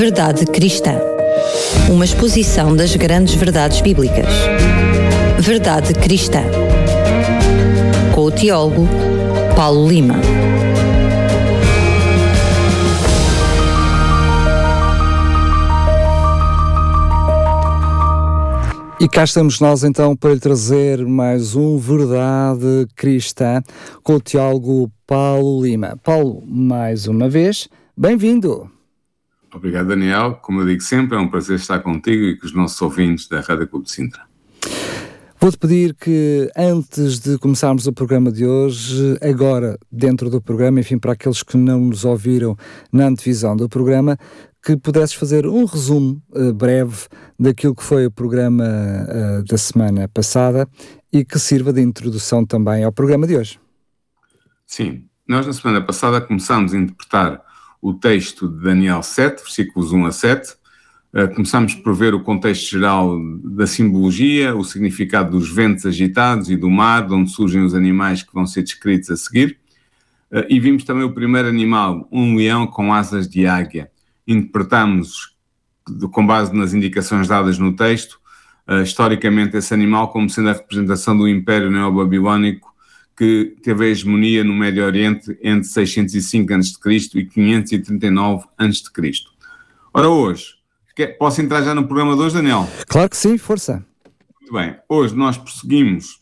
Verdade Cristã. Uma exposição das grandes verdades bíblicas. Verdade Cristã. Com o teólogo Paulo Lima. E cá estamos nós então para lhe trazer mais um Verdade Cristã com o teólogo Paulo Lima. Paulo, mais uma vez, bem-vindo. Obrigado, Daniel. Como eu digo sempre, é um prazer estar contigo e com os nossos ouvintes da Rádio Clube de Sintra. Vou-te pedir que, antes de começarmos o programa de hoje, agora dentro do programa, enfim, para aqueles que não nos ouviram na antevisão do programa, que pudesses fazer um resumo uh, breve daquilo que foi o programa uh, da semana passada e que sirva de introdução também ao programa de hoje. Sim, nós na semana passada começámos a interpretar o texto de Daniel 7, versículos 1 a 7. Uh, eh, começámos por ver o contexto geral da simbologia, o significado dos ventos agitados e do mar, de onde surgem os animais que vão ser descritos a seguir. Uh, e vimos também o primeiro animal, um leão com asas de águia. Interpretamos, com base nas indicações dadas no texto, uh, historicamente esse animal como sendo a representação do Império Neobabilónico que teve a hegemonia no Médio Oriente entre 605 a.C. e 539 a.C. Ora, hoje, posso entrar já no programa de hoje, Daniel? Claro que sim, força. Muito bem, hoje nós prosseguimos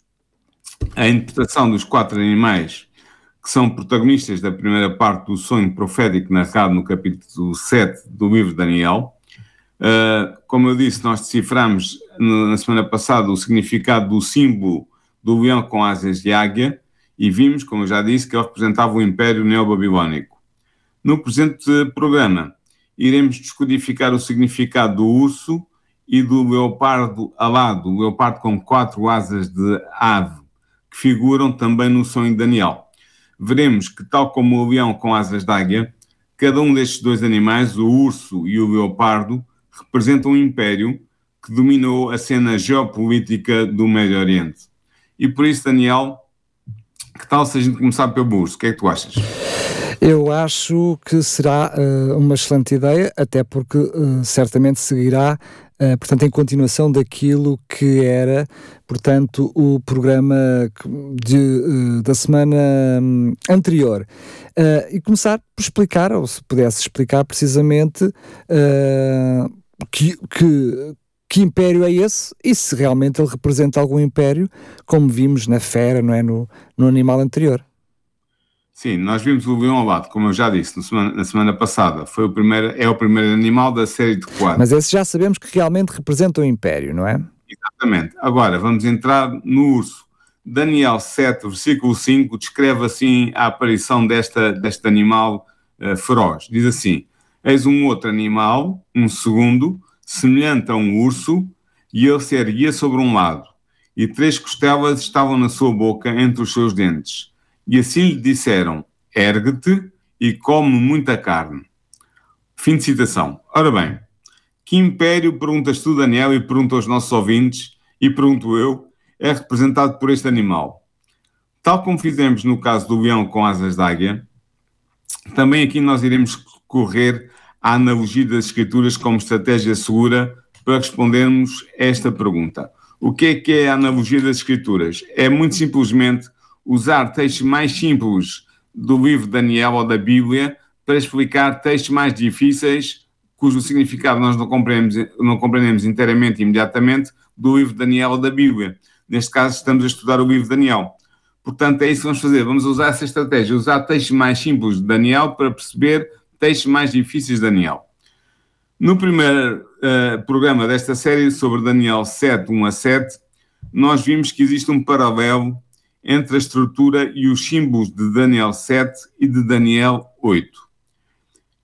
a interpretação dos quatro animais que são protagonistas da primeira parte do sonho profético narrado no capítulo 7 do livro de Daniel. Uh, como eu disse, nós deciframos na semana passada o significado do símbolo do leão com asas de águia, e vimos, como eu já disse, que ele representava o Império Neobabilónico. No presente programa, iremos descodificar o significado do urso e do leopardo alado, o leopardo com quatro asas de ave, que figuram também no sonho de Daniel. Veremos que, tal como o leão com asas de águia, cada um destes dois animais, o urso e o leopardo, representam um império que dominou a cena geopolítica do Médio Oriente. E por isso, Daniel, que tal se a gente começar pelo burso? O que é que tu achas? Eu acho que será uh, uma excelente ideia, até porque uh, certamente seguirá, uh, portanto, em continuação daquilo que era, portanto, o programa de, da semana um, anterior. e começar por explicar, ou se pudesse explicar precisamente que, que que império é esse e se realmente ele representa algum império, como vimos na fera, não é? No, no animal anterior. Sim, nós vimos o leão alado, como eu já disse na semana, na semana, passada, foi o primeiro, é o primeiro animal da série de quatro. Mas esse já sabemos que realmente representa o império, não é? Exatamente. Agora, vamos entrar no urso. Daniel 7, versículo 5, descreve assim a aparição desta, deste animal uh, feroz. Diz assim, eis um outro animal, um segundo, semelhante a um urso, e ele se erguia sobre um lado, e três costelas estavam na sua boca entre os seus dentes. E assim lhe disseram: Ergue-te e come muita carne. Fim de citação. Ora bem, que império, perguntas tu, Daniel, e pergunto aos nossos ouvintes, e pergunto eu, é representado por este animal? Tal como fizemos no caso do leão com asas de águia, também aqui nós iremos correr a analogia das escrituras como estratégia segura para respondermos esta pergunta. O que é que é a analogia das escrituras? É muito simplesmente usar textos mais simples do livro de Daniel ou da Bíblia para explicar textos mais difíceis cujo significado nós não compreendemos, não compreendemos inteiramente imediatamente do livro de Daniel ou da Bíblia. Neste caso, estamos a estudar o livro de Daniel. Portanto, é isso que vamos fazer. Vamos usar essa estratégia, usar textos mais simples de Daniel para perceber textos mais difíceis de Daniel. No primeiro uh, programa desta série sobre Daniel 7, 1 a 7, nós vimos que existe um paralelo entre a estrutura e os símbolos de Daniel 7 e de Daniel 8.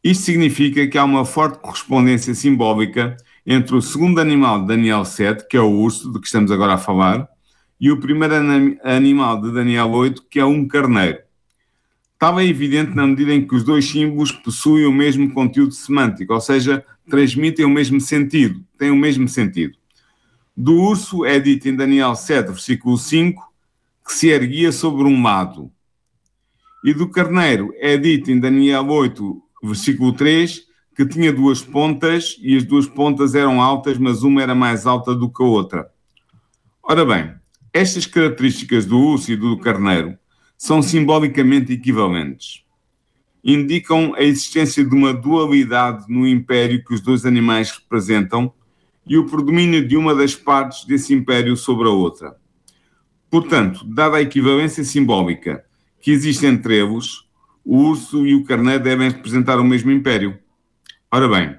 Isto significa que há uma forte correspondência simbólica entre o segundo animal de Daniel 7, que é o urso, do que estamos agora a falar, e o primeiro animal de Daniel 8, que é um carneiro estava evidente na medida em que os dois símbolos possuem o mesmo conteúdo semântico, ou seja, transmitem o mesmo sentido, têm o mesmo sentido. Do urso é dito em Daniel 7, versículo 5, que se erguia sobre um lado. E do carneiro é dito em Daniel 8, versículo 3, que tinha duas pontas e as duas pontas eram altas, mas uma era mais alta do que a outra. Ora bem, estas características do urso e do carneiro são simbolicamente equivalentes. Indicam a existência de uma dualidade no império que os dois animais representam e o predomínio de uma das partes desse império sobre a outra. Portanto, dada a equivalência simbólica que existe entre eles, o urso e o carneiro devem representar o mesmo império. Ora bem,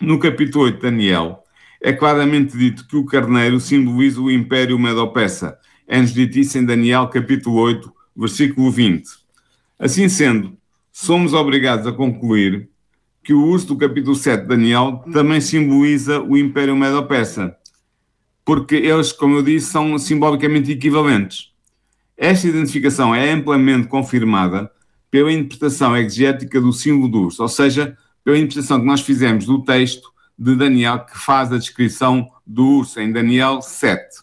no capítulo 8 de Daniel, é claramente dito que o carneiro simboliza o império Medo-Persa. É-nos dito isso em Daniel, capítulo 8, versículo 20. Assim sendo, somos obrigados a concluir que o urso do capítulo 7 de Daniel também simboliza o império Medo-Persa, porque eles, como eu disse, são simbolicamente equivalentes. Esta identificação é amplamente confirmada pela interpretação exegética do símbolo do urso, ou seja, pela interpretação que nós fizemos do texto de Daniel, que faz a descrição do urso em Daniel 7.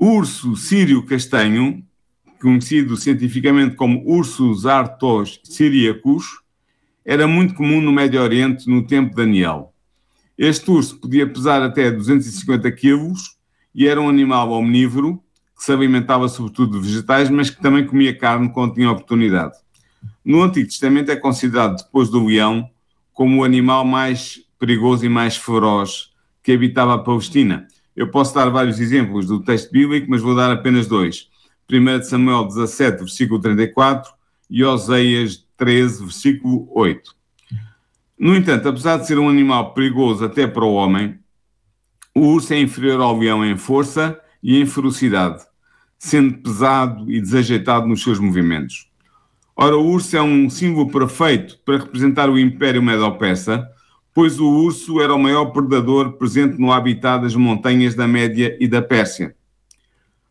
Urso sírio castanho, conhecido cientificamente como Ursus artos syriacus, era muito comum no Médio Oriente no tempo de Daniel. Este urso podia pesar até 250 quilos e era um animal omnívoro que se alimentava sobretudo de vegetais, mas que também comia carne quando tinha oportunidade. No Antigo Testamento é considerado, depois do leão, como o animal mais perigoso e mais feroz que habitava a Palestina. Eu posso dar vários exemplos do texto bíblico, mas vou dar apenas dois. 1 Samuel 17, versículo 34 e Oseias 13, versículo 8. No entanto, apesar de ser um animal perigoso até para o homem, o urso é inferior ao leão em força e em ferocidade, sendo pesado e desajeitado nos seus movimentos. Ora, o urso é um símbolo perfeito para representar o Império Medo-Persa, pois o urso era o maior predador presente no habitat das montanhas da Média e da Pérsia.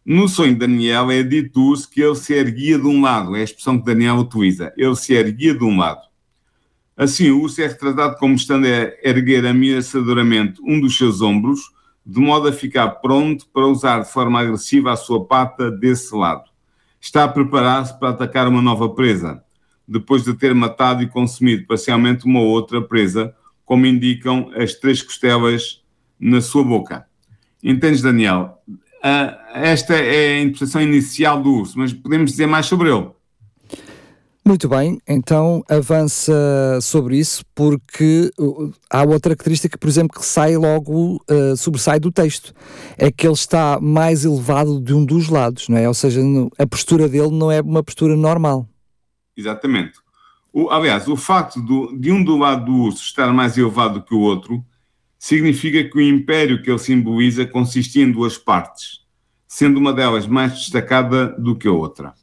No sonho de Daniel é dito urso que ele se erguia de um lado, é a expressão que Daniel utiliza, ele se erguia de um lado. Assim, o urso é retratado como estando a erguer ameaçadoramente um dos seus ombros, de modo a ficar pronto para usar de forma agressiva a sua pata desse lado está a preparar-se para atacar uma nova presa, depois de ter matado e consumido parcialmente uma outra presa, como indicam as três costelas na sua boca. Entendes, Daniel? Uh, esta é a interpretação inicial do urso, mas podemos dizer mais sobre ele. Muito bem, então avança sobre isso, porque uh, há outra característica, por exemplo, que sai logo, uh, sobressai do texto, é que ele está mais elevado de um dos lados, não é? Ou seja, a postura dele não é uma postura normal. Exatamente. O, aliás, o facto do, de um do lado do urso estar mais elevado que o outro significa que o império que ele simboliza consistia em duas partes, sendo uma delas mais destacada do que a outra.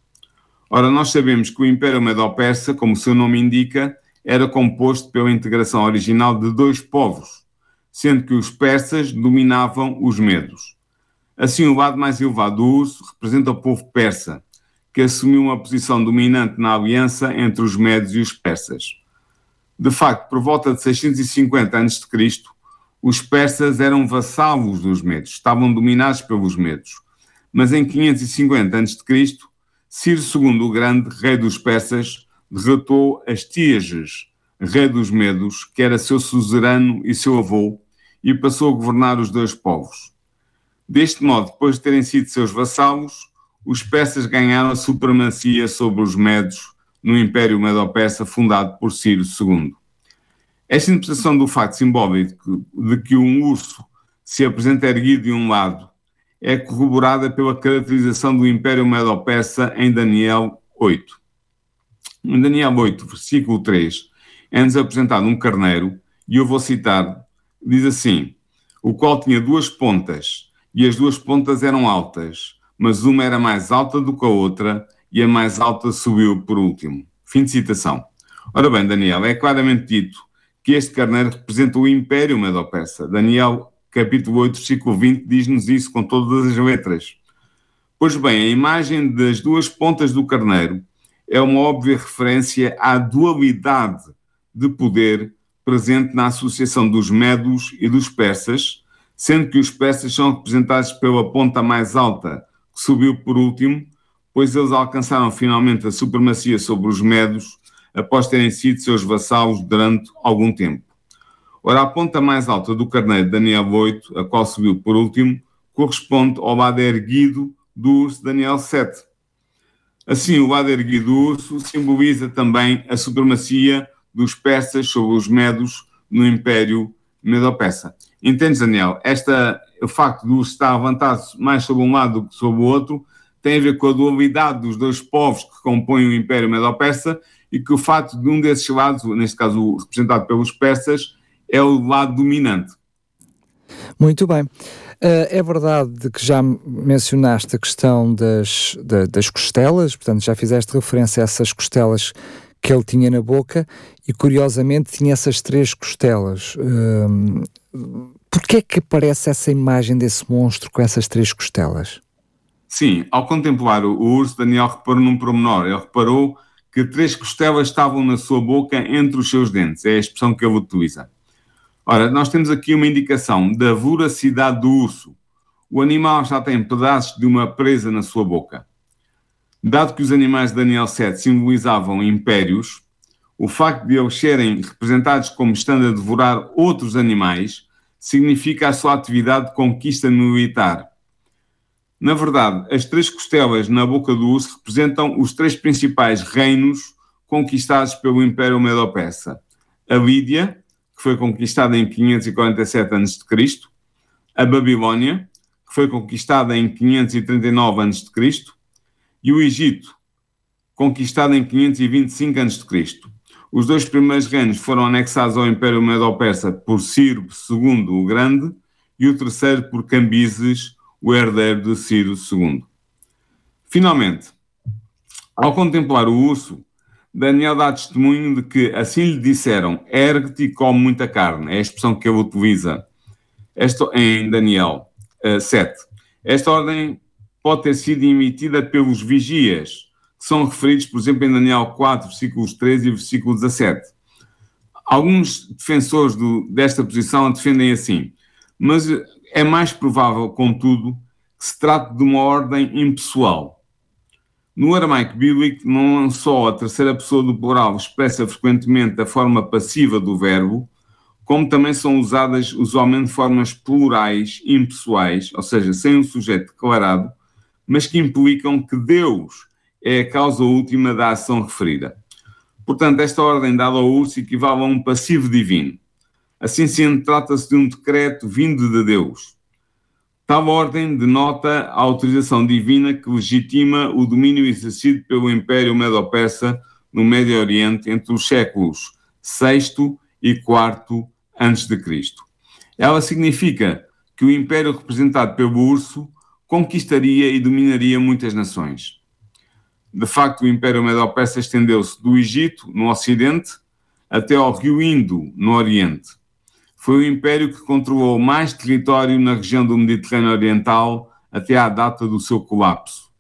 Ora, nós sabemos que o Império Medo-Persa, como o seu nome indica, era composto pela integração original de dois povos, sendo que os persas dominavam os medos. Assim, o lado mais elevado do urso representa o povo persa, que assumiu uma posição dominante na aliança entre os medos e os persas. De facto, por volta de 650 a.C., os persas eram vassalos dos medos, estavam dominados pelos medos. Mas em 550 a.C., Ciro II o Grande, rei dos persas, derrotou Astíages, rei dos Medos, que era seu suzerano e seu avô, e passou a governar os dois povos. Deste modo, depois de terem sido seus vassalos, os persas ganharam a supremacia sobre os Medos no Império Medo-Persa fundado por Ciro II. Esta interpretação do facto simbólico de que um urso se apresenta erguido de um lado é corroborada pela caracterização do Império Medo-Persa em Daniel 8. Em Daniel 8, versículo 3, é-nos apresentado um carneiro, e eu vou citar, diz assim, o qual tinha duas pontas, e as duas pontas eram altas, mas uma era mais alta do que a outra, e a mais alta subiu por último. Fim de citação. Ora bem, Daniel, é claramente dito que este carneiro representa o Império Medo-Persa. Daniel capítulo 8, versículo 20, diz-nos isso com todas as letras. Pois bem, a imagem das duas pontas do carneiro é uma óbvia referência à dualidade de poder presente na associação dos medos e dos persas, sendo que os persas são representados pela ponta mais alta, que subiu por último, pois eles alcançaram finalmente a supremacia sobre os medos após terem sido seus vassalos durante algum tempo. Ora, a ponta mais alta do carneiro Daniel 8, a qual subiu por último, corresponde ao lado erguido do urso Daniel 7. Assim, o lado erguido do urso simboliza também a supremacia dos persas sobre os medos no Império Medo-Persa. Entendes, Daniel? Esta, o facto do urso estar levantado mais sobre um lado do que sobre o outro tem a ver com a dualidade dos dois povos que compõem o Império Medo-Persa e que o facto de um desses lados, neste caso representado pelos persas, é o lado dominante. Muito bem. Uh, é verdade que já mencionaste a questão das, da, das costelas, portanto, já fizeste referência a essas costelas que ele tinha na boca e, curiosamente, tinha essas três costelas. Porquê é que aparece essa imagem desse monstro com essas três costelas? Sim, ao contemplar o urso, Daniel reparou num promenor. Ele reparou que três costelas estavam na sua boca entre os seus dentes. É a expressão que ele utiliza. Ora, nós temos aqui uma indicação da voracidade do urso. O animal já tem pedaços de uma presa na sua boca. Dado que os animais de Daniel 7 simbolizavam impérios, o facto de eles serem representados como estando a devorar outros animais significa a sua atividade de conquista militar. Na verdade, as três costelas na boca do urso representam os três principais reinos conquistados pelo Império Medo-Persa. A Lídia, que foi conquistada em 547 a.C., a Babilônia, que foi conquistada em 539 a.C., e o Egito, conquistado em 525 a.C. Os dois primeiros reinos foram anexados ao Império Medo-Persa por Ciro II o Grande e o terceiro por Cambises, o herdeiro de Ciro II. Finalmente, ao contemplar o urso, Daniel dá testemunho de que assim lhe disseram: ergue-te e come muita carne. É a expressão que ele utiliza Esta, em Daniel uh, eh, 7. Esta ordem pode ter sido emitida pelos vigias, que são referidos, por exemplo, em Daniel 4, versículos 13 e versículo 17. Alguns defensores do, desta posição defendem assim, mas é mais provável, contudo, que se trate de uma ordem impessoal no aramaico bíblico, não só a terceira pessoa do plural expressa frequentemente a forma passiva do verbo, como também são usadas usualmente formas plurais impessoais, ou seja, sem um sujeito declarado, mas que implicam que Deus é a causa última da ação referida. Portanto, esta ordem dada ao urso equivale a um passivo divino. Assim sendo, trata-se de um decreto vindo de Deus. Tal ordem denota a autorização divina que legitima o domínio exercido pelo Império Medo-Persa no Médio Oriente entre os séculos VI e IV a.C. Ela significa que o império representado pelo urso conquistaria e dominaria muitas nações. De facto, o Império Medo-Persa estendeu-se do Egito, no Ocidente, até ao rio Indo, no Oriente foi o império que controlou mais território na região do Mediterrâneo Oriental até à data do seu colapso.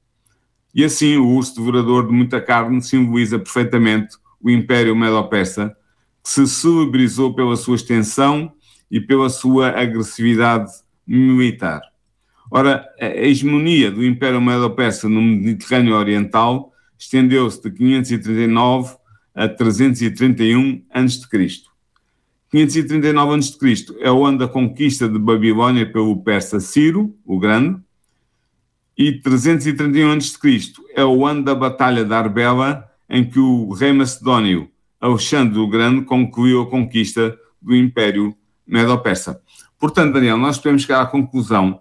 E assim, o urso devorador de muita carne simboliza perfeitamente o Império Medo-Persa, que se celebrizou pela sua extensão e pela sua agressividade militar. Ora, a hegemonia do Império Medo-Persa no Mediterrâneo Oriental estendeu-se de 539 a 331 a.C. 539 a.C. é o ano da conquista de Babilônia pelo persa Ciro, o Grande, e 331 a.C. é o ano da Batalha de Arbela, em que o rei macedônio Alexandre o Grande concluiu a conquista do Império Medo-Persa. Portanto, Daniel, nós podemos chegar à conclusão,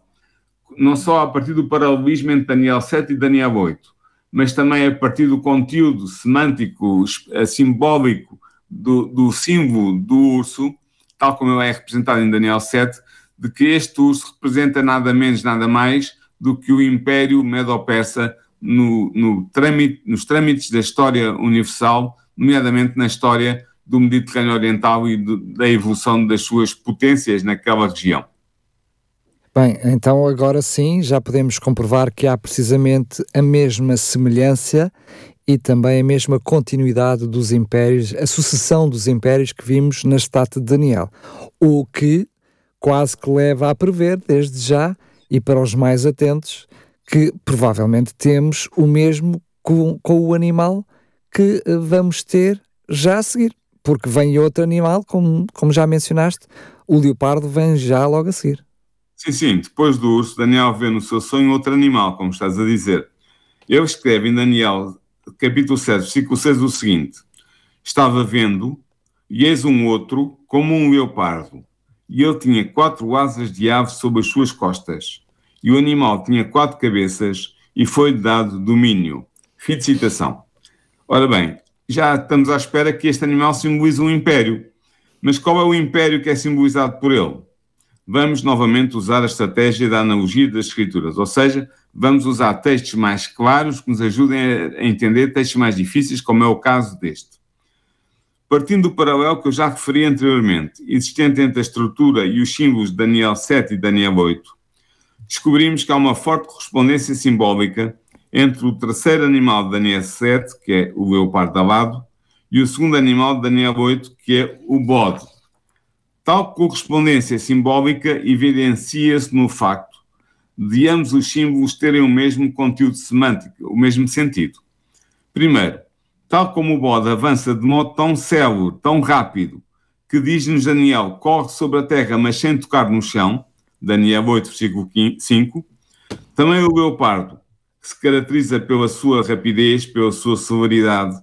não só a partir do paralelismo entre Daniel 7 e Daniel 8, mas também a partir do conteúdo semântico, eh, simbólico do, do símbolo do urso, tal como ele é representado em Daniel 7, de que este urso representa nada menos, nada mais do que o Império Medo-Persa no, no trâmite, nos trâmites da história universal, nomeadamente na história do Mediterrâneo Oriental e da evolução das suas potências naquela região. Bem, então agora sim já podemos comprovar que há precisamente a mesma semelhança e também a mesma continuidade dos impérios, a sucessão dos impérios que vimos na estátua de Daniel. O que quase que leva a prever, desde já, e para os mais atentos, que provavelmente temos o mesmo com, com o animal que eh, vamos ter já a seguir, porque vem outro animal, como, como já mencionaste, o leopardo vem já logo a seguir. Sim, sim, depois do urso, Daniel vê no seu sonho outro animal, como estás a dizer. Ele escreve em Daniel, capítulo 7, versículo 6, o seguinte: Estava vendo, e eis um outro, como um leopardo, e ele tinha quatro asas de ave sobre as suas costas, e o animal tinha quatro cabeças, e foi dado domínio. Fim de citação. Ora bem, já estamos à espera que este animal simbolize um império. Mas qual é o império que é simbolizado por ele? Vamos novamente usar a estratégia da analogia das escrituras, ou seja, vamos usar textos mais claros que nos ajudem a entender textos mais difíceis, como é o caso deste. Partindo do paralelo que eu já referi anteriormente, existente entre a estrutura e os símbolos de Daniel 7 e Daniel 8, descobrimos que há uma forte correspondência simbólica entre o terceiro animal de Daniel 7, que é o leopardo alado, e o segundo animal de Daniel 8, que é o bode. Tal correspondência simbólica evidencia-se no facto de ambos os símbolos terem o mesmo conteúdo semântico, o mesmo sentido. Primeiro, tal como o bode avança de modo tão célere, tão rápido, que diz-nos Daniel, corre sobre a terra, mas sem tocar no chão, Daniel 8, versículo 5, também o leopardo, que se caracteriza pela sua rapidez, pela sua celeridade,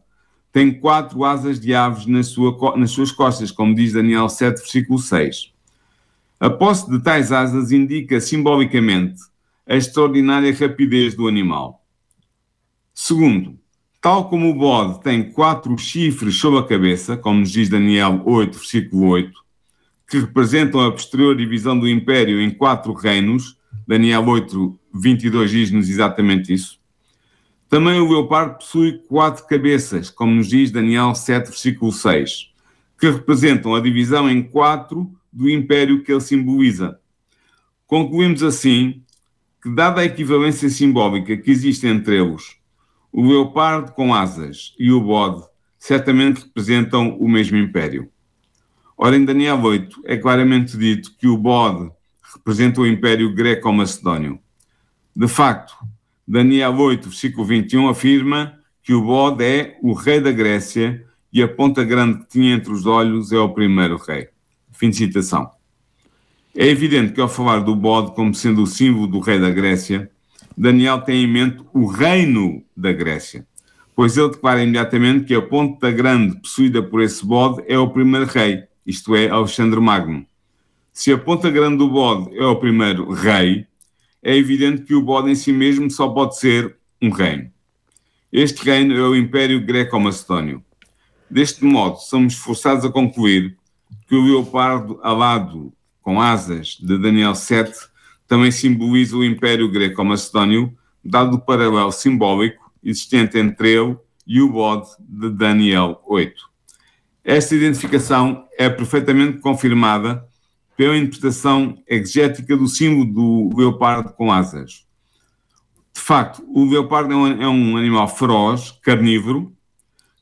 tem quatro asas de aves sua, nas suas costas, como diz Daniel 7, versículo 6. A posse de tais asas indica simbolicamente a extraordinária rapidez do animal. Segundo, tal como o bode tem quatro chifres sobre a cabeça, como nos diz Daniel 8, versículo 8, que representam a posterior divisão do império em quatro reinos, Daniel 8, 22 diz-nos exatamente isso. Também o leopardo possui quatro cabeças, como nos diz Daniel 7, versículo 6, que representam a divisão em quatro do império que ele simboliza. Concluímos assim que, dada a equivalência simbólica que existe entre eles, o leopardo com asas e o bode certamente representam o mesmo império. Ora, em Daniel 8 é claramente dito que o bode representa o império greco-macedónio. De facto, Daniel 8, versículo 21, afirma que o bode é o rei da Grécia e a ponta grande que tinha entre os olhos é o primeiro rei. Fim de citação. É evidente que ao falar do bode como sendo o símbolo do rei da Grécia, Daniel tem em mente o reino da Grécia, pois ele declara imediatamente que a ponta grande possuída por esse bode é o primeiro rei, isto é, Alexandre Magno. Se a ponta grande do bode é o primeiro rei, é evidente que o bode em si mesmo só pode ser um reino. Este reino é o Império Greco-Macedónio. Deste modo, somos forçados a concluir que o leopardo alado com asas de Daniel 7 também simboliza o Império Greco-Macedónio, dado o paralelo simbólico existente entre ele e o bode de Daniel 8. Esta identificação é perfeitamente confirmada pela interpretação exegética do símbolo do leopardo com asas. De facto, o leopardo é um, é um animal feroz, carnívoro,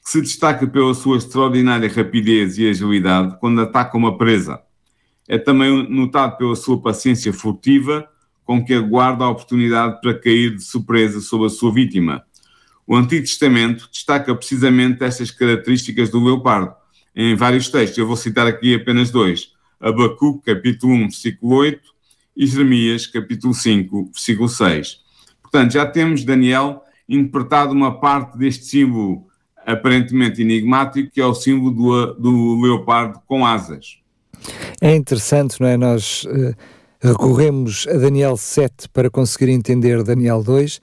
que se destaca pela sua extraordinária rapidez e agilidade quando ataca uma presa. É também notado pela sua paciência furtiva, com que aguarda a oportunidade para cair de surpresa sobre a sua vítima. O Antigo Testamento destaca precisamente estas características do leopardo em vários textos. Eu vou citar aqui apenas dois. Abacuque, capítulo 1, versículo 8, e Jeremias, capítulo 5, versículo 6. Portanto, já temos Daniel interpretado uma parte deste símbolo aparentemente enigmático, que é o símbolo do, do leopardo com asas. É interessante, não é? Nós uh, recorremos a Daniel 7 para conseguir entender Daniel 2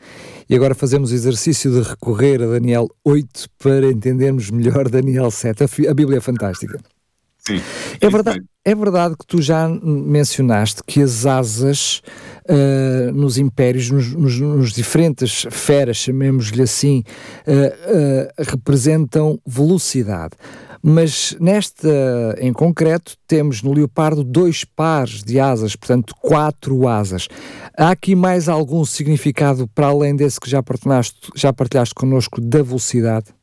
e agora fazemos o exercício de recorrer a Daniel 8 para entendermos melhor Daniel 7. A, a Bíblia é fantástica. Sim. É verdade, é verdade que tu já mencionaste que as asas uh, nos impérios, nos, nos, nos, diferentes feras, chamemos-lhe assim, uh, uh, representam velocidade. Mas nesta, em concreto, temos no leopardo dois pares de asas, portanto, quatro asas. Há aqui mais algum significado para além desse que já partilhaste, já partilhaste connosco da velocidade?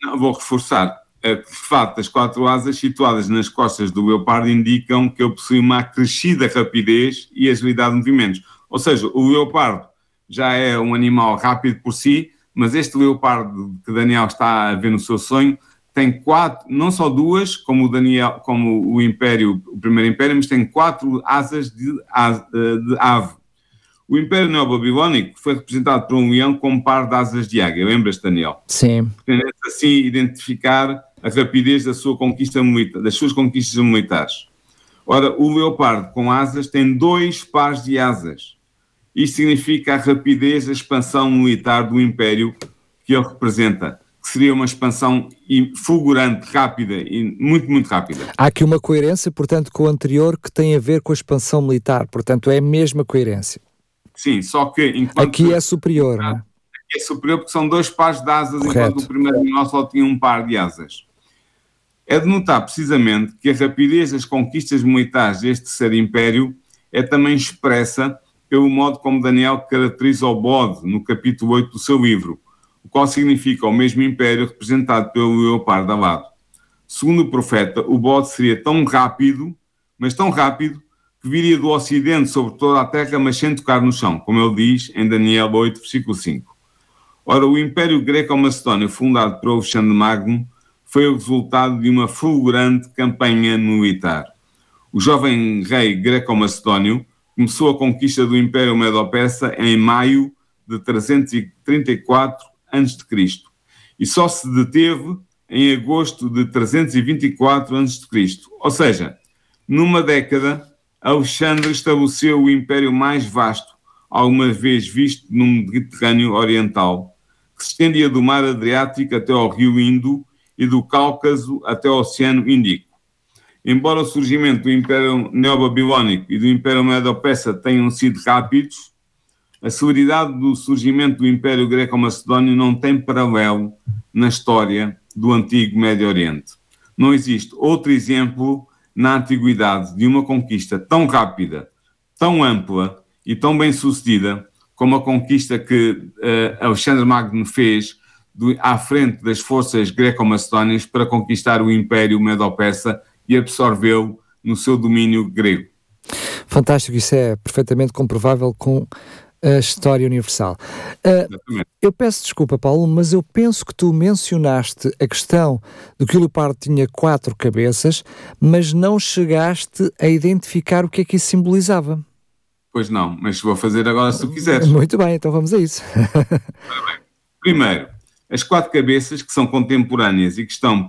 Não, vou reforçar de fato, as quatro asas situadas nas costas do leopardo indicam que ele possui uma acrescida rapidez e agilidade de movimentos. Ou seja, o leopardo já é um animal rápido por si, mas este leopardo que Daniel está a ver no seu sonho tem quatro, não só duas, como o Daniel, como o Império, o primeiro Império, mas tem quatro asas de, de ave. O Império Neobabilónico foi representado por um leão com um par de asas de águia. Lembras, Daniel? Sim. Pretende assim identificar a rapidez da sua conquista militar, das suas conquistas militares. Ora, o leopardo com asas tem dois pares de asas. Isto significa a rapidez da expansão militar do Império que ele representa que seria uma expansão fulgurante, rápida e muito, muito rápida. Há aqui uma coerência, portanto, com o anterior que tem a ver com a expansão militar, portanto, é a mesma coerência. Sim, só que. Aqui é superior, não é? Aqui é superior porque são dois pares de asas, Correto. enquanto o primeiro animal só tinha um par de asas. É de notar precisamente que a rapidez das conquistas militares deste terceiro império é também expressa pelo modo como Daniel caracteriza o bode no capítulo 8 do seu livro o qual significa o mesmo império representado pelo leopardo alado. Segundo o profeta, o bode seria tão rápido, mas tão rápido, que viria do ocidente sobre toda a terra, mas sem tocar no chão, como ele diz em Daniel 8, versículo 5. Ora, o Império Greco-Macedónio, fundado por Alexandre Magno, foi o resultado de uma fulgurante campanha militar. O jovem rei greco-macedónio começou a conquista do Império Medo-Persa em maio de 334 a.C. e só se deteve em agosto de 324 a.C. Ou seja, numa década, Alexandre estabeleceu o império mais vasto alguma vez visto no Mediterrâneo Oriental, que se estendia do mar Adriático até ao rio Indo e do Cáucaso até ao Oceano Índico. Embora o surgimento do Império Neobabilónico e do Império Medo-Persa tenham sido rápidos, a celeridade do surgimento do Império Greco-Macedónio não tem paralelo na história do antigo Médio Oriente. Não existe outro exemplo na antiguidade de uma conquista tão rápida, tão ampla e tão bem sucedida como a conquista que uh, Alexandre Magno fez do, à frente das forças greco-macedónias para conquistar o Império Medo-Persa e absorvê-lo no seu domínio grego. Fantástico, isso é perfeitamente comprovável com a história universal. Uh, eu peço desculpa, Paulo, mas eu penso que tu mencionaste a questão do que o leopardo tinha quatro cabeças, mas não chegaste a identificar o que é que isso simbolizava. Pois não, mas vou fazer agora se tu quiseres. Muito bem, então vamos a isso. Primeiro, as quatro cabeças, que são contemporâneas e que estão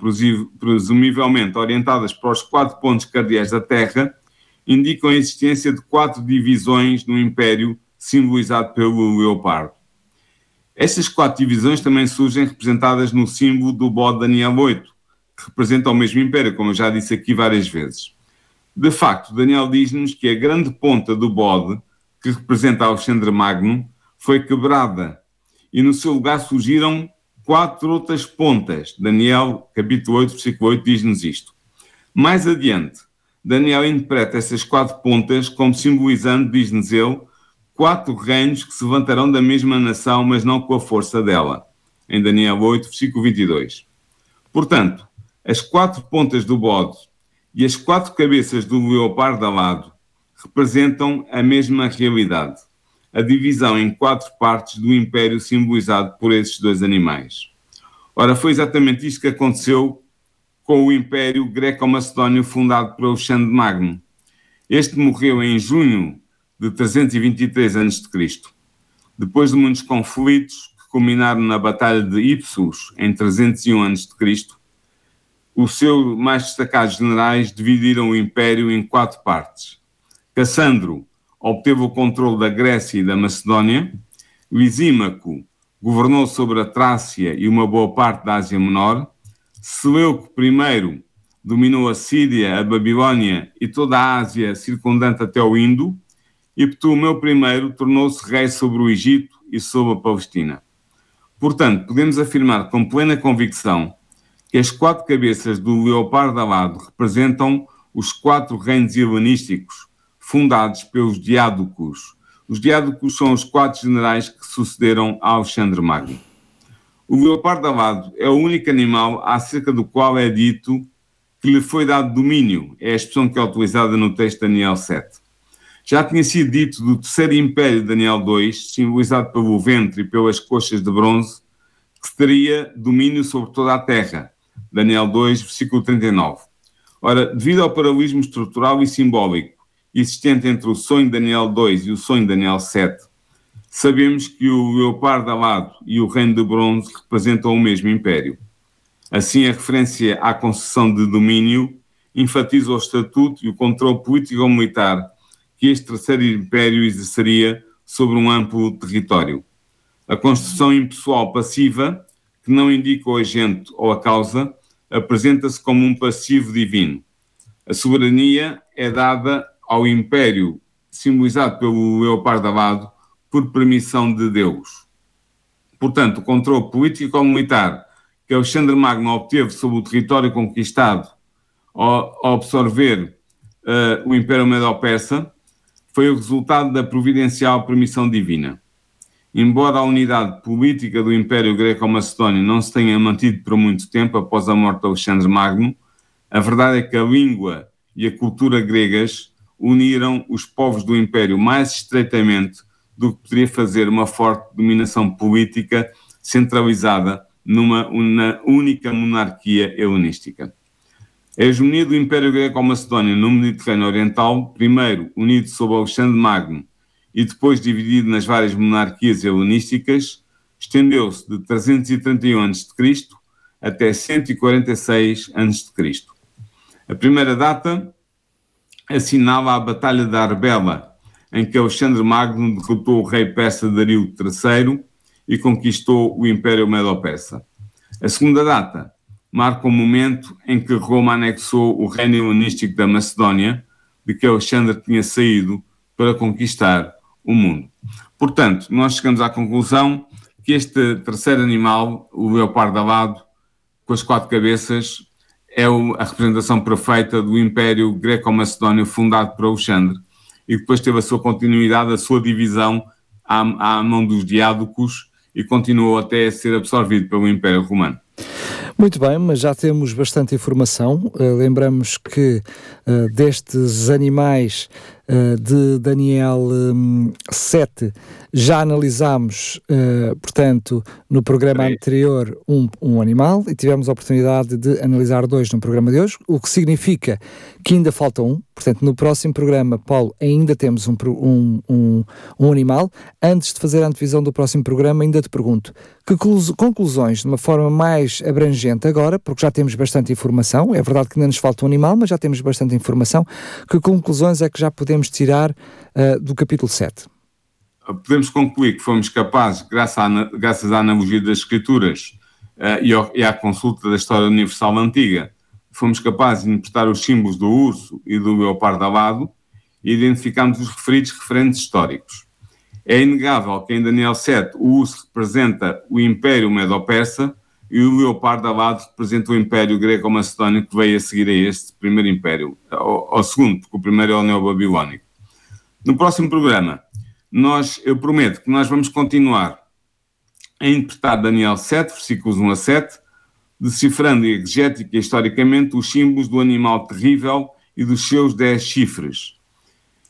presumivelmente orientadas para os quatro pontos cardeais da Terra, indicam a existência de quatro divisões no Império simbolizado pelo leopardo. Estas quatro divisões também surgem representadas no símbolo do bode Daniel 8, que representa o mesmo império, como eu já disse aqui várias vezes. De facto, Daniel diz-nos que a grande ponta do bode, que representa Alexandre Magno, foi quebrada e no seu lugar surgiram quatro outras pontas. Daniel, capítulo 8, versículo 8, diz-nos isto. Mais adiante, Daniel interpreta essas quatro pontas como simbolizando, diz-nos ele, quatro reinos que se levantarão da mesma nação, mas não com a força dela. Em Daniel 8, versículo 22. Portanto, as quatro pontas do bode e as quatro cabeças do leopardo alado representam a mesma realidade, a divisão em quatro partes do império simbolizado por esses dois animais. Ora, foi exatamente isto que aconteceu com o Império Greco-Macedónio fundado por Alexandre Magno. Este morreu em junho de 323 a.C. Depois de muitos conflitos que culminaram na Batalha de Ipsus em 301 a.C., os seus mais destacados generais dividiram o império em quatro partes. Cassandro obteve o controle da Grécia e da Macedónia, Lisímaco governou sobre a Trácia e uma boa parte da Ásia Menor, Seleuco I dominou a Síria, a Babilónia e toda a Ásia circundante até o Indo, e Ptolomeu I tornou-se rei sobre o Egito e sobre a Palestina. Portanto, podemos afirmar com plena convicção que as quatro cabeças do leopardo alado representam os quatro reinos helenísticos fundados pelos diádocos. Os diádocos são os quatro generais que sucederam a Alexandre Magno. O leopardo alado é o único animal acerca do qual é dito que lhe foi dado domínio, é a expressão que é utilizada no texto de Daniel 7. Já tinha sido dito do terceiro império de Daniel II, simbolizado pelo ventre e pelas coxas de bronze, que teria domínio sobre toda a terra, Daniel 2, versículo 39. Ora, devido ao paralelismo estrutural e simbólico existente entre o sonho Daniel 2 e o sonho Daniel 7, sabemos que o leopardo alado e o reino de bronze representam o mesmo império. Assim, a referência à concessão de domínio enfatiza o estatuto e o controle político-militar que este terceiro império exerceria sobre um amplo território. A construção impessoal passiva, que não indica o agente ou a causa, apresenta-se como um passivo divino. A soberania é dada ao império, simbolizado pelo leopardo alado, por permissão de Deus. Portanto, o controle político-militar que Alexandre Magno obteve sobre o território conquistado ao absorver uh, o Império Medo-Persa foi o resultado da providencial permissão divina. Embora a unidade política do Império Greco-Macedónio não se tenha mantido por muito tempo após a morte de Alexandre Magno, a verdade é que a língua e a cultura gregas uniram os povos do Império mais estreitamente do que poderia fazer uma forte dominação política centralizada numa única monarquia helenística. A hegemonia do Império Greco-Macedónio no Mediterrâneo Oriental, primeiro unido sob Alexandre Magno e depois dividido nas várias monarquias helenísticas, estendeu-se de 331 a.C. até 146 a.C. A primeira data assinala a Batalha da Arbela, em que Alexandre Magno derrotou o rei persa Dario III e conquistou o Império Medo-Persa. A segunda data marca o momento em que Roma anexou o reino helenístico da Macedónia, de que Alexandre tinha saído para conquistar o mundo. Portanto, nós chegamos à conclusão que este terceiro animal, o leopardo alado, com as quatro cabeças, é a representação perfeita do Império Greco-Macedónio fundado por Alexandre e depois teve a sua continuidade, a sua divisão à, à mão dos diádocos e continuou até a ser absorvido pelo Império Romano. Muito bem, mas já temos bastante informação. Uh, lembramos que uh, destes animais de Daniel um, 7 já analisámos, portanto, no programa anterior um, um animal e tivemos a oportunidade de analisar dois no programa de hoje, o que significa que ainda falta um. Portanto, no próximo programa, Paulo, ainda temos um, um, um, um animal. Antes de fazer a antevisão do próximo programa, ainda te pergunto que conclusões, de uma forma mais abrangente agora, porque já temos bastante informação, é verdade que ainda nos falta um animal, mas já temos bastante informação, que conclusões é que já podemos tirar uh, do capítulo 7? Podemos concluir que fomos capazes, graças à, graças à analogia das escrituras uh, e, ao, e à consulta da história universal antiga, fomos capazes de interpretar os símbolos do urso e do leopardo alado e identificamos os referidos referentes históricos. É inegável que em Daniel 7 o urso representa o Império Medo-Persa e o leopardo alado representa o Império Greco-Macedónio que veio a seguir a este primeiro Império, ao, ao segundo, porque o primeiro é o Neo-Babilónico. No próximo programa, nós, eu prometo que nós vamos continuar a interpretar Daniel 7, versículos 1 a 7, decifrando exegética e historicamente os símbolos do animal terrível e dos seus 10 chifres.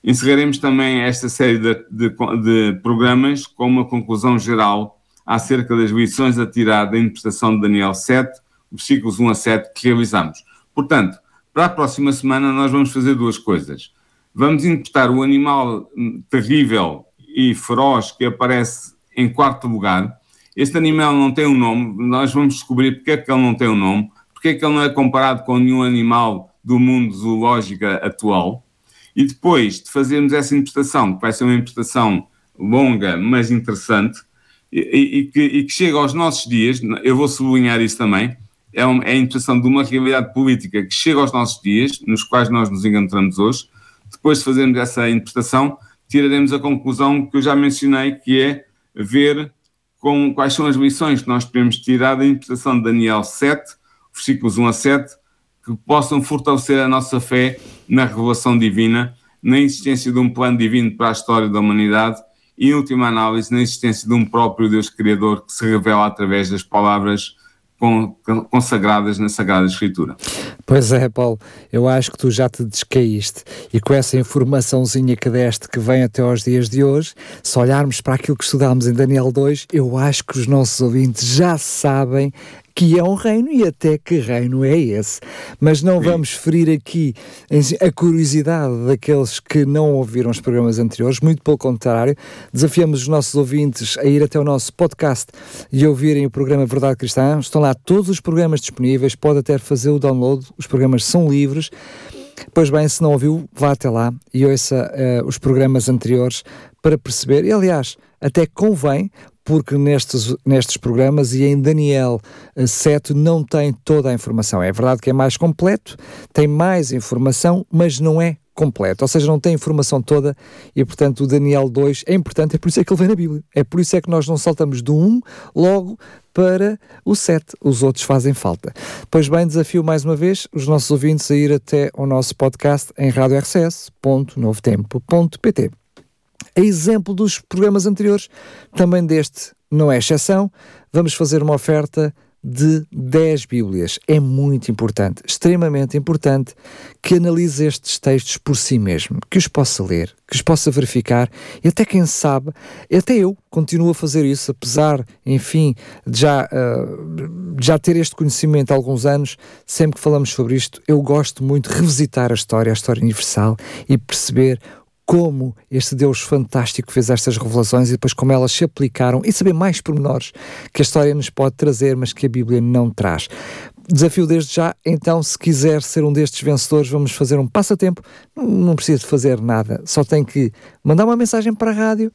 Encerraremos também esta série de, de, de, programas com uma conclusão geral acerca das lições a tirar da interpretação de Daniel 7, versículos 1 a 7, que realizamos. Portanto, para a próxima semana nós vamos fazer duas coisas. Vamos interpretar o animal terrível e feroz que aparece em quarto lugar. Este animal não tem um nome, nós vamos descobrir porque é que ele não tem um nome, porque é que ele não é comparado com nenhum animal do mundo zoológico atual. E depois de fazermos essa interpretação, que vai ser uma interpretação longa, mas interessante, e, e, que, e, que, chega aos nossos dias, eu vou sublinhar isso também, é, uma, é a interpretação de uma realidade política que chega aos nossos dias, nos quais nós nos encontramos hoje. Depois de fazermos essa interpretação, tiraremos a conclusão que eu já mencionei, que é ver com, quais são as lições que nós podemos tirar da interpretação de Daniel 7, versículos 1 a 7, que possam fortalecer a nossa fé na revelação divina, na existência de um plano divino para a história da humanidade e, em última análise, na existência de um próprio Deus Criador que se revela através das palavras consagradas na Sagrada Escritura. Pois é, Paulo, eu acho que tu já te descaíste e com essa informaçãozinha que deste que vem até aos dias de hoje, se olharmos para aquilo que estudámos em Daniel 2, eu acho que os nossos ouvintes já sabem que é um reino e até que reino é esse. Mas não Sim. vamos ferir aqui a curiosidade daqueles que não ouviram os programas anteriores, muito pelo contrário, desafiamos os nossos ouvintes a ir até o nosso podcast e ouvirem o programa Verdade Cristã. Estão lá todos os programas disponíveis, pode até fazer o download, os programas são livres. Pois bem, se não ouviu, vá até lá e ouça uh, os programas anteriores para perceber. E aliás, até convém, porque nestes, nestes programas e em Daniel 7 eh, não tem toda a informação. É verdade que é mais completo, tem mais informação, mas não é completo, ou seja, não tem informação toda e, portanto, o Daniel 2 é importante, é por isso é que ele vem na Bíblia. É por isso é que nós não saltamos do 1 logo para o 7. Os outros fazem falta. Pois bem, desafio mais uma vez os nossos ouvintes a ir até o nosso podcast em radiorcs.novotempo.pt. A exemplo dos programas anteriores, também deste não é exceção, vamos fazer uma oferta de 10 Bíblias. É muito importante, extremamente importante, que analise estes textos por si mesmo, que os possa ler, que os possa verificar e até quem sabe, até eu continuo a fazer isso, apesar, enfim, de já, uh, já ter este conhecimento há alguns anos, sempre que falamos sobre isto, eu gosto muito de revisitar a história, a história universal e perceber como este Deus fantástico fez estas revelações e depois como elas se aplicaram e saber mais pormenores que a história nos pode trazer, mas que a Bíblia não traz. Desafio desde já, então, se quiser ser um destes vencedores, vamos fazer um passatempo. Não, precisa de fazer nada, só tem que mandar uma mensagem para a rádio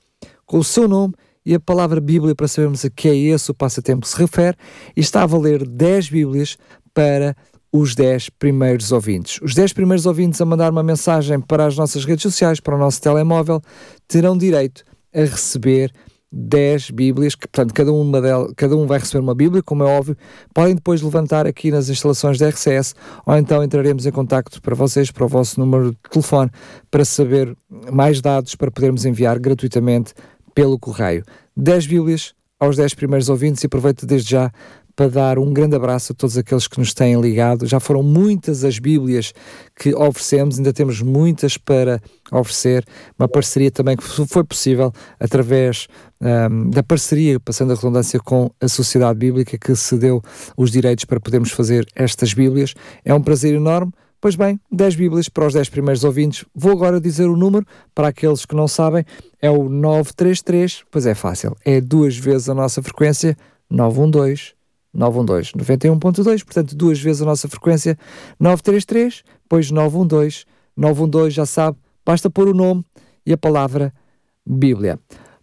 com o seu nome e a palavra Bíblia para sabermos a que é esse o passatempo que se refere e está a valer 10 Bíblias para os 10 primeiros ouvintes. Os 10 primeiros ouvintes a mandar uma mensagem para as nossas redes sociais, para o nosso telemóvel, terão direito a receber 10 Bíblias, que portanto cada, uma delas, cada um vai receber uma Bíblia, como é óbvio, podem depois levantar aqui nas instalações da RCS ou então entraremos em contacto para vocês, para o vosso número de telefone, para saber mais dados para podermos enviar gratuitamente pelo correio. 10 Bíblias aos 10 primeiros ouvintes e aproveito desde já para dar um grande abraço a todos aqueles que nos têm ligado. Já foram muitas as Bíblias que oferecemos, ainda temos muitas para oferecer. Uma parceria também que foi possível através um, da parceria, passando a redundância, com a Sociedade Bíblica, que cedeu os direitos para podermos fazer estas Bíblias. É um prazer enorme. Pois bem, 10 Bíblias para os 10 primeiros ouvintes. Vou agora dizer o número para aqueles que não sabem. É o 933, pois é fácil, é duas vezes a nossa frequência, 912 912 91.2, portanto duas vezes a nossa frequência 933, pois 912, 912 já sabe, basta pôr o nome e a palavra Bíblia.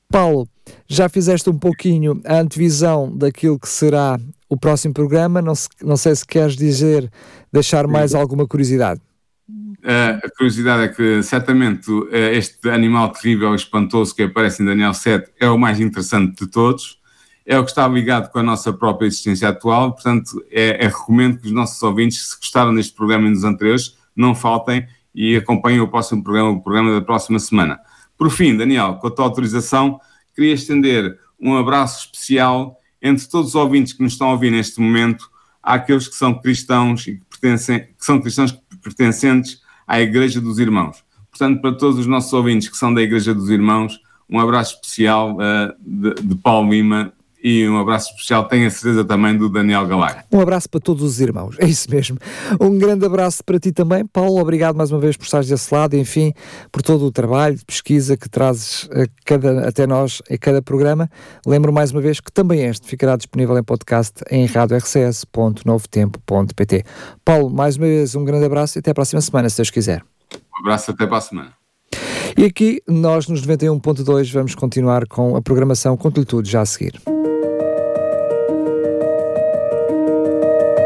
Paulo, já fizeste um pouquinho a antevisão daquilo que será o próximo programa, não, se, não sei se queres dizer, deixar mais alguma curiosidade. a curiosidade é que certamente este animal terrível e espantoso que aparece em Daniel 7 é o mais interessante de todos é o que está ligado com a nossa própria existência atual, portanto, é, é recomendo que os nossos ouvintes, se gostaram deste programa e dos anteriores, não faltem e acompanhem o próximo programa, o programa da próxima semana. Por fim, Daniel, com a tua autorização, queria estender um abraço especial entre todos os ouvintes que nos estão a ouvir neste momento, àqueles que são cristãos e que, pertencem, que são cristãos pertencentes à Igreja dos Irmãos. Portanto, para todos os nossos ouvintes que são da Igreja dos Irmãos, um abraço especial uh, de, de Paulo Lima e um abraço especial, tenho a certeza também do Daniel Galay. Um abraço para todos os irmãos, é isso mesmo. Um grande abraço para ti também, Paulo. Obrigado mais uma vez por estares desse lado, enfim, por todo o trabalho de pesquisa que trazes a cada, até nós em cada programa. Lembro mais uma vez que também este ficará disponível em podcast em radiorcs.novotempo.pt. Paulo, mais uma vez um grande abraço e até a próxima semana, se Deus quiser. Um abraço até para a semana. E aqui, nós nos 91.2 vamos continuar com a programação tudo já a seguir.